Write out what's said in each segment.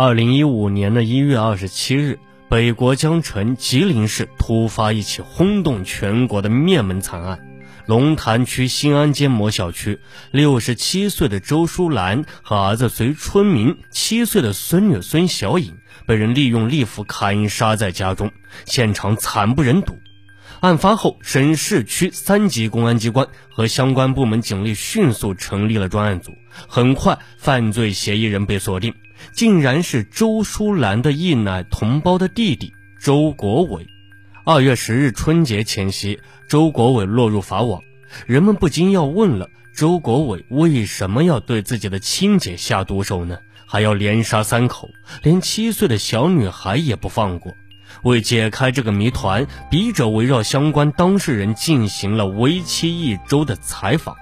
二零一五年的一月二十七日，北国江城吉林市突发一起轰动全国的灭门惨案。龙潭区新安街某小区，六十七岁的周淑兰和儿子随春明七岁的孙女孙小颖被人利用利斧砍杀在家中，现场惨不忍睹。案发后，省市区三级公安机关和相关部门警力迅速成立了专案组，很快犯罪嫌疑人被锁定。竟然是周淑兰的一奶同胞的弟弟周国伟。二月十日春节前夕，周国伟落入法网，人们不禁要问了：周国伟为什么要对自己的亲姐下毒手呢？还要连杀三口，连七岁的小女孩也不放过。为解开这个谜团，笔者围绕相关当事人进行了为期一周的采访。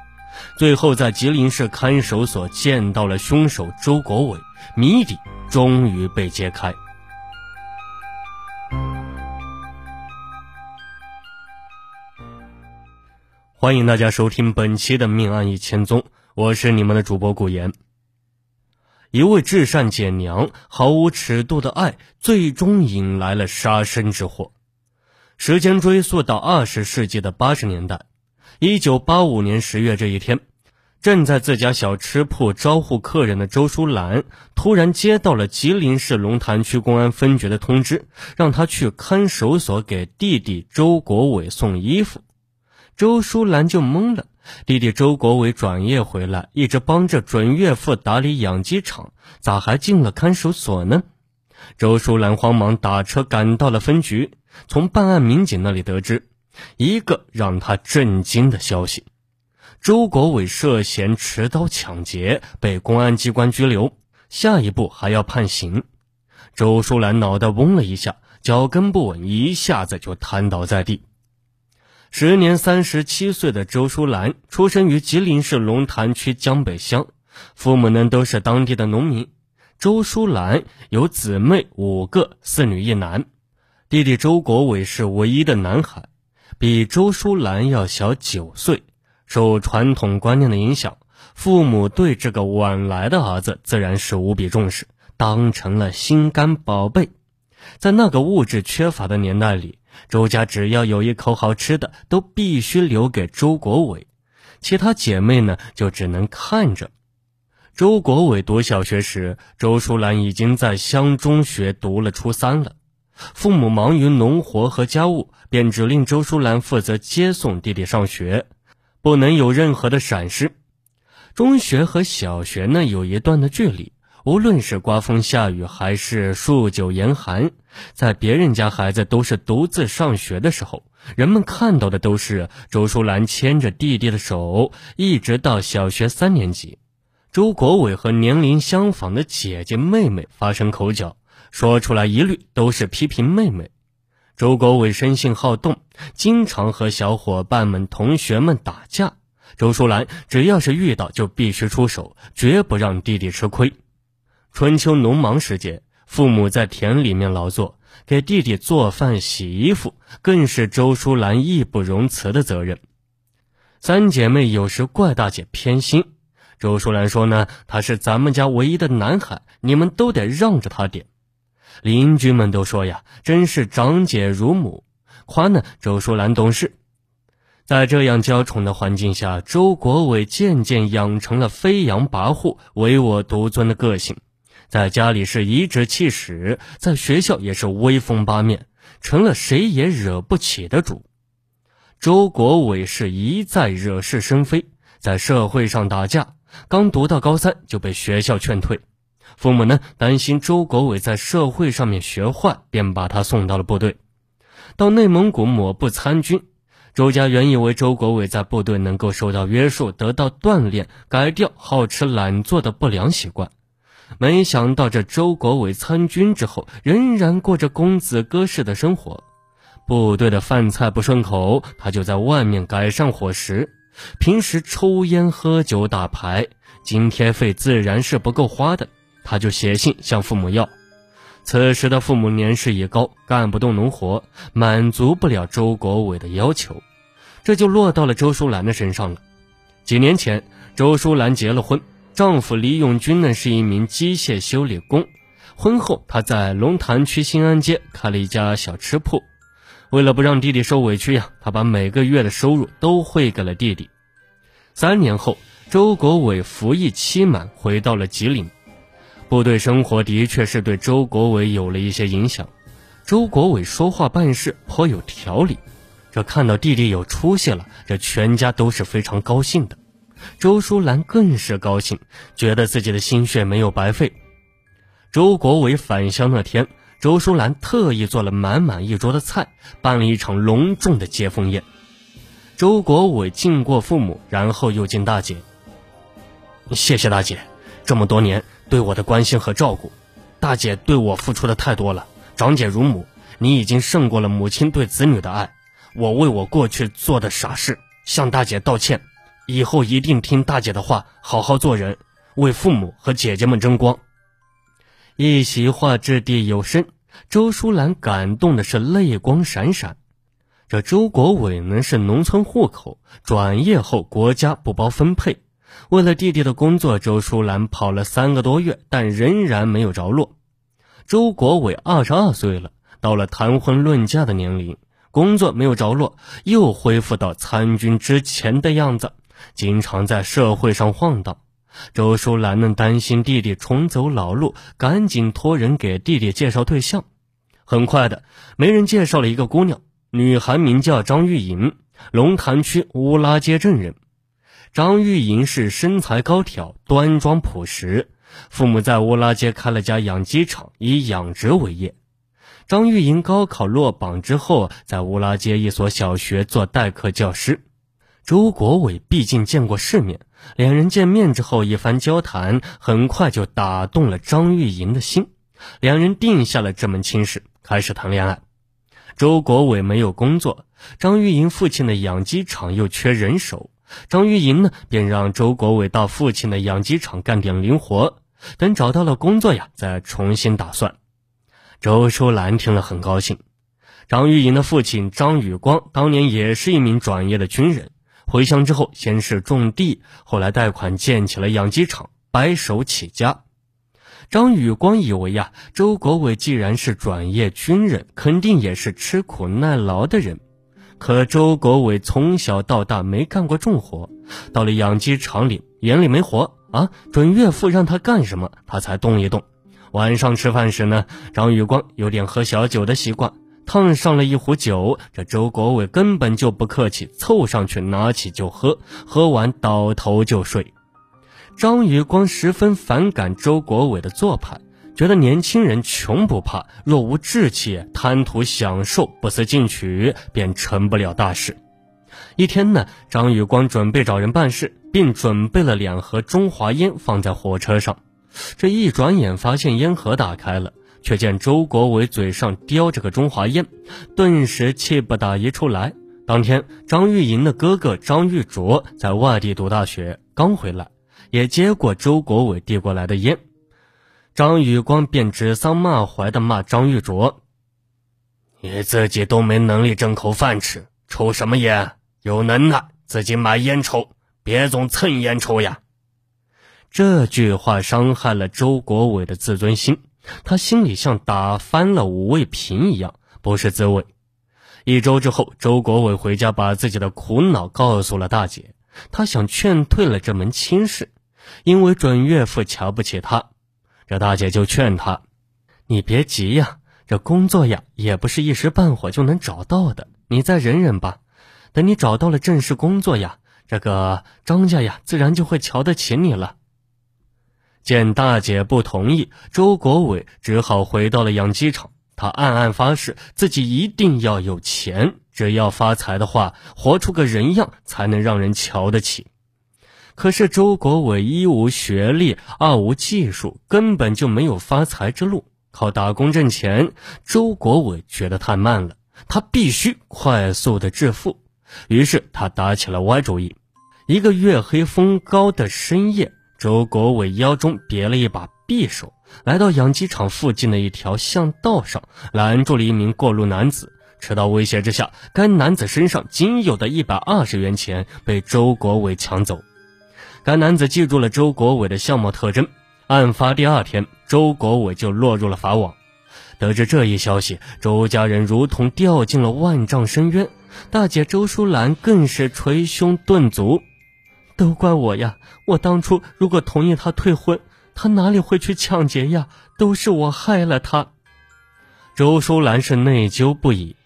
最后，在吉林市看守所见到了凶手周国伟，谜底终于被揭开。欢迎大家收听本期的《命案一千宗》，我是你们的主播顾言。一位至善姐娘毫无尺度的爱，最终引来了杀身之祸。时间追溯到二十世纪的八十年代。一九八五年十月这一天，正在自家小吃铺招呼客人的周淑兰，突然接到了吉林市龙潭区公安分局的通知，让她去看守所给弟弟周国伟送衣服。周淑兰就懵了，弟弟周国伟转业回来，一直帮着准岳父打理养鸡场，咋还进了看守所呢？周淑兰慌忙打车赶到了分局，从办案民警那里得知。一个让他震惊的消息：周国伟涉嫌持刀抢劫，被公安机关拘留，下一步还要判刑。周淑兰脑袋嗡了一下，脚跟不稳，一下子就瘫倒在地。时年三十七岁的周淑兰，出生于吉林市龙潭区江北乡，父母呢都是当地的农民。周淑兰有姊妹五个，四女一男，弟弟周国伟是唯一的男孩。比周淑兰要小九岁，受传统观念的影响，父母对这个晚来的儿子自然是无比重视，当成了心肝宝贝。在那个物质缺乏的年代里，周家只要有一口好吃的，都必须留给周国伟，其他姐妹呢就只能看着。周国伟读小学时，周淑兰已经在乡中学读了初三了。父母忙于农活和家务，便指令周淑兰负责接送弟弟上学，不能有任何的闪失。中学和小学呢有一段的距离，无论是刮风下雨还是数九严寒，在别人家孩子都是独自上学的时候，人们看到的都是周淑兰牵着弟弟的手，一直到小学三年级。周国伟和年龄相仿的姐姐妹妹发生口角。说出来一律都是批评妹妹。周国伟生性好动，经常和小伙伴们、同学们打架。周淑兰只要是遇到，就必须出手，绝不让弟弟吃亏。春秋农忙时节，父母在田里面劳作，给弟弟做饭、洗衣服，更是周淑兰义不容辞的责任。三姐妹有时怪大姐偏心，周淑兰说呢：“他是咱们家唯一的男孩，你们都得让着他点。”邻居们都说呀，真是长姐如母，夸呢周淑兰懂事。在这样娇宠的环境下，周国伟渐渐养成了飞扬跋扈、唯我独尊的个性，在家里是颐指气使，在学校也是威风八面，成了谁也惹不起的主。周国伟是一再惹是生非，在社会上打架，刚读到高三就被学校劝退。父母呢担心周国伟在社会上面学坏，便把他送到了部队，到内蒙古某部参军。周家原以为周国伟在部队能够受到约束，得到锻炼，改掉好吃懒做的不良习惯。没想到这周国伟参军之后，仍然过着公子哥式的生活。部队的饭菜不顺口，他就在外面改善伙食。平时抽烟喝酒打牌，津贴费自然是不够花的。他就写信向父母要，此时的父母年事已高，干不动农活，满足不了周国伟的要求，这就落到了周淑兰的身上了。几年前，周淑兰结了婚，丈夫李永军呢是一名机械修理工，婚后，他在龙潭区新安街开了一家小吃铺。为了不让弟弟受委屈呀，他把每个月的收入都汇给了弟弟。三年后，周国伟服役期满，回到了吉林。部队生活的确是对周国伟有了一些影响。周国伟说话办事颇有条理，这看到弟弟有出息了，这全家都是非常高兴的。周淑兰更是高兴，觉得自己的心血没有白费。周国伟返乡那天，周淑兰特意做了满满一桌的菜，办了一场隆重的接风宴。周国伟敬过父母，然后又敬大姐：“谢谢大姐，这么多年对我的关心和照顾，大姐对我付出的太多了。长姐如母，你已经胜过了母亲对子女的爱。我为我过去做的傻事向大姐道歉。”以后一定听大姐的话，好好做人，为父母和姐姐们争光。一席话掷地有声，周淑兰感动的是泪光闪闪。这周国伟呢是农村户口，转业后国家不包分配。为了弟弟的工作，周淑兰跑了三个多月，但仍然没有着落。周国伟二十二岁了，到了谈婚论嫁的年龄，工作没有着落，又恢复到参军之前的样子。经常在社会上晃荡，周淑兰呢担心弟弟重走老路，赶紧托人给弟弟介绍对象。很快的，媒人介绍了一个姑娘，女孩名叫张玉莹，龙潭区乌拉街镇人。张玉莹是身材高挑、端庄朴实，父母在乌拉街开了家养鸡场，以养殖为业。张玉莹高考落榜之后，在乌拉街一所小学做代课教师。周国伟毕竟见过世面，两人见面之后一番交谈，很快就打动了张玉莹的心，两人定下了这门亲事，开始谈恋爱。周国伟没有工作，张玉莹父亲的养鸡场又缺人手，张玉莹呢便让周国伟到父亲的养鸡场干点零活，等找到了工作呀，再重新打算。周淑兰听了很高兴，张玉莹的父亲张宇光当年也是一名转业的军人。回乡之后，先是种地，后来贷款建起了养鸡场，白手起家。张宇光以为呀，周国伟既然是转业军人，肯定也是吃苦耐劳的人。可周国伟从小到大没干过重活，到了养鸡场里，眼里没活啊，准岳父让他干什么，他才动一动。晚上吃饭时呢，张宇光有点喝小酒的习惯。烫上了一壶酒，这周国伟根本就不客气，凑上去拿起就喝，喝完倒头就睡。张宇光十分反感周国伟的做派，觉得年轻人穷不怕，若无志气，贪图享受，不思进取，便成不了大事。一天呢，张宇光准备找人办事，并准备了两盒中华烟放在火车上，这一转眼发现烟盒打开了。却见周国伟嘴上叼着个中华烟，顿时气不打一处来。当天，张玉莹的哥哥张玉卓在外地读大学，刚回来，也接过周国伟递过来的烟。张宇光便指桑骂槐的骂张玉卓：“你自己都没能力挣口饭吃，抽什么烟？有能耐自己买烟抽，别总蹭烟抽呀！”这句话伤害了周国伟的自尊心。他心里像打翻了五味瓶一样，不是滋味。一周之后，周国伟回家，把自己的苦恼告诉了大姐。他想劝退了这门亲事，因为准岳父瞧不起他。这大姐就劝他：“你别急呀，这工作呀也不是一时半会就能找到的，你再忍忍吧。等你找到了正式工作呀，这个张家呀自然就会瞧得起你了。”见大姐不同意，周国伟只好回到了养鸡场。他暗暗发誓，自己一定要有钱，只要发财的话，活出个人样才能让人瞧得起。可是周国伟一无学历，二无技术，根本就没有发财之路。靠打工挣钱，周国伟觉得太慢了，他必须快速的致富。于是他打起了歪主意。一个月黑风高的深夜。周国伟腰中别了一把匕首，来到养鸡场附近的一条巷道上，拦住了一名过路男子。吃到威胁之下，该男子身上仅有的一百二十元钱被周国伟抢走。该男子记住了周国伟的相貌特征，案发第二天，周国伟就落入了法网。得知这一消息，周家人如同掉进了万丈深渊。大姐周淑兰更是捶胸顿足：“都怪我呀！我当初如果同意他退婚，他哪里会去抢劫呀？都是我害了他。”周淑兰是内疚不已。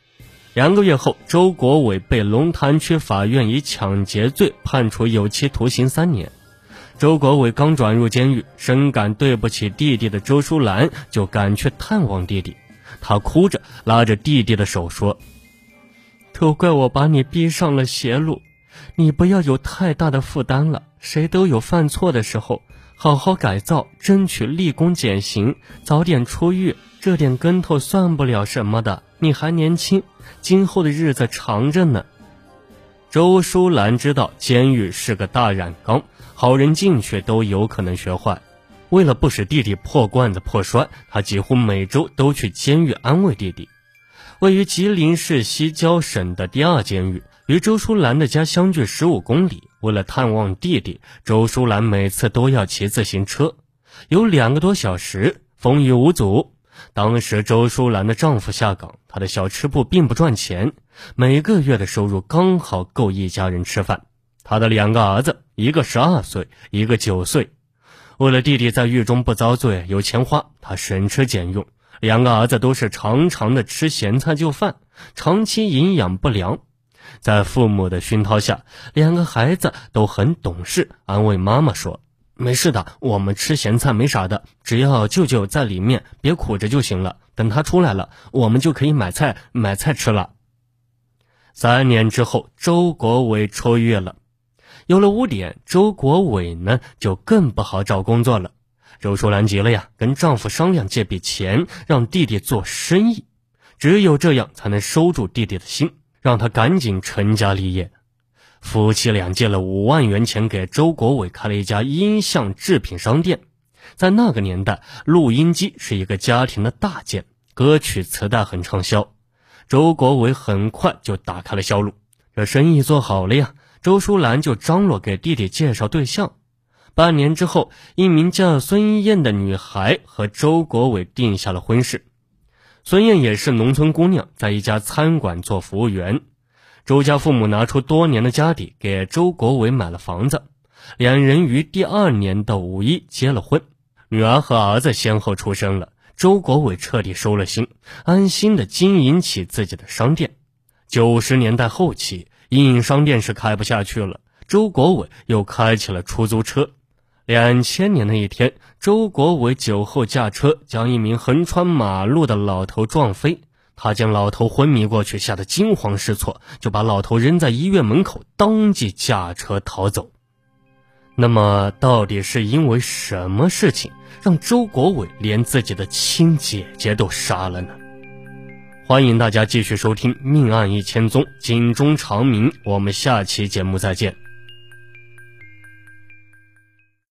两个月后，周国伟被龙潭区法院以抢劫罪判处有期徒刑三年。周国伟刚转入监狱，深感对不起弟弟的周淑兰就赶去探望弟弟。他哭着拉着弟弟的手说：“都怪我把你逼上了邪路，你不要有太大的负担了。谁都有犯错的时候，好好改造，争取立功减刑，早点出狱。这点跟头算不了什么的。你还年轻，今后的日子长着呢。”周淑兰知道监狱是个大染缸。好人进去都有可能学坏，为了不使弟弟破罐子破摔，他几乎每周都去监狱安慰弟弟。位于吉林市西郊省的第二监狱，与周淑兰的家相距十五公里。为了探望弟弟，周淑兰每次都要骑自行车，有两个多小时，风雨无阻。当时周淑兰的丈夫下岗，她的小吃部并不赚钱，每个月的收入刚好够一家人吃饭。他的两个儿子，一个十二岁，一个九岁。为了弟弟在狱中不遭罪、有钱花，他省吃俭用。两个儿子都是常常的吃咸菜就饭，长期营养不良。在父母的熏陶下，两个孩子都很懂事，安慰妈妈说：“没事的，我们吃咸菜没啥的，只要舅舅在里面别苦着就行了。等他出来了，我们就可以买菜买菜吃了。”三年之后，周国伟出狱了。有了污点，周国伟呢就更不好找工作了。周淑兰急了呀，跟丈夫商量借笔钱让弟弟做生意，只有这样才能收住弟弟的心，让他赶紧成家立业。夫妻俩借了五万元钱给周国伟开了一家音像制品商店。在那个年代，录音机是一个家庭的大件，歌曲磁带很畅销。周国伟很快就打开了销路，这生意做好了呀。周淑兰就张罗给弟弟介绍对象，半年之后，一名叫孙燕的女孩和周国伟定下了婚事。孙燕也是农村姑娘，在一家餐馆做服务员。周家父母拿出多年的家底给周国伟买了房子，两人于第二年的五一结了婚，女儿和儿子先后出生了。周国伟彻底收了心，安心的经营起自己的商店。九十年代后期。阴影商店是开不下去了，周国伟又开起了出租车。两千年的一天，周国伟酒后驾车将一名横穿马路的老头撞飞，他见老头昏迷过去，吓得惊慌失措，就把老头扔在医院门口，当即驾车逃走。那么，到底是因为什么事情让周国伟连自己的亲姐姐都杀了呢？欢迎大家继续收听《命案一千宗》，警钟长鸣。我们下期节目再见。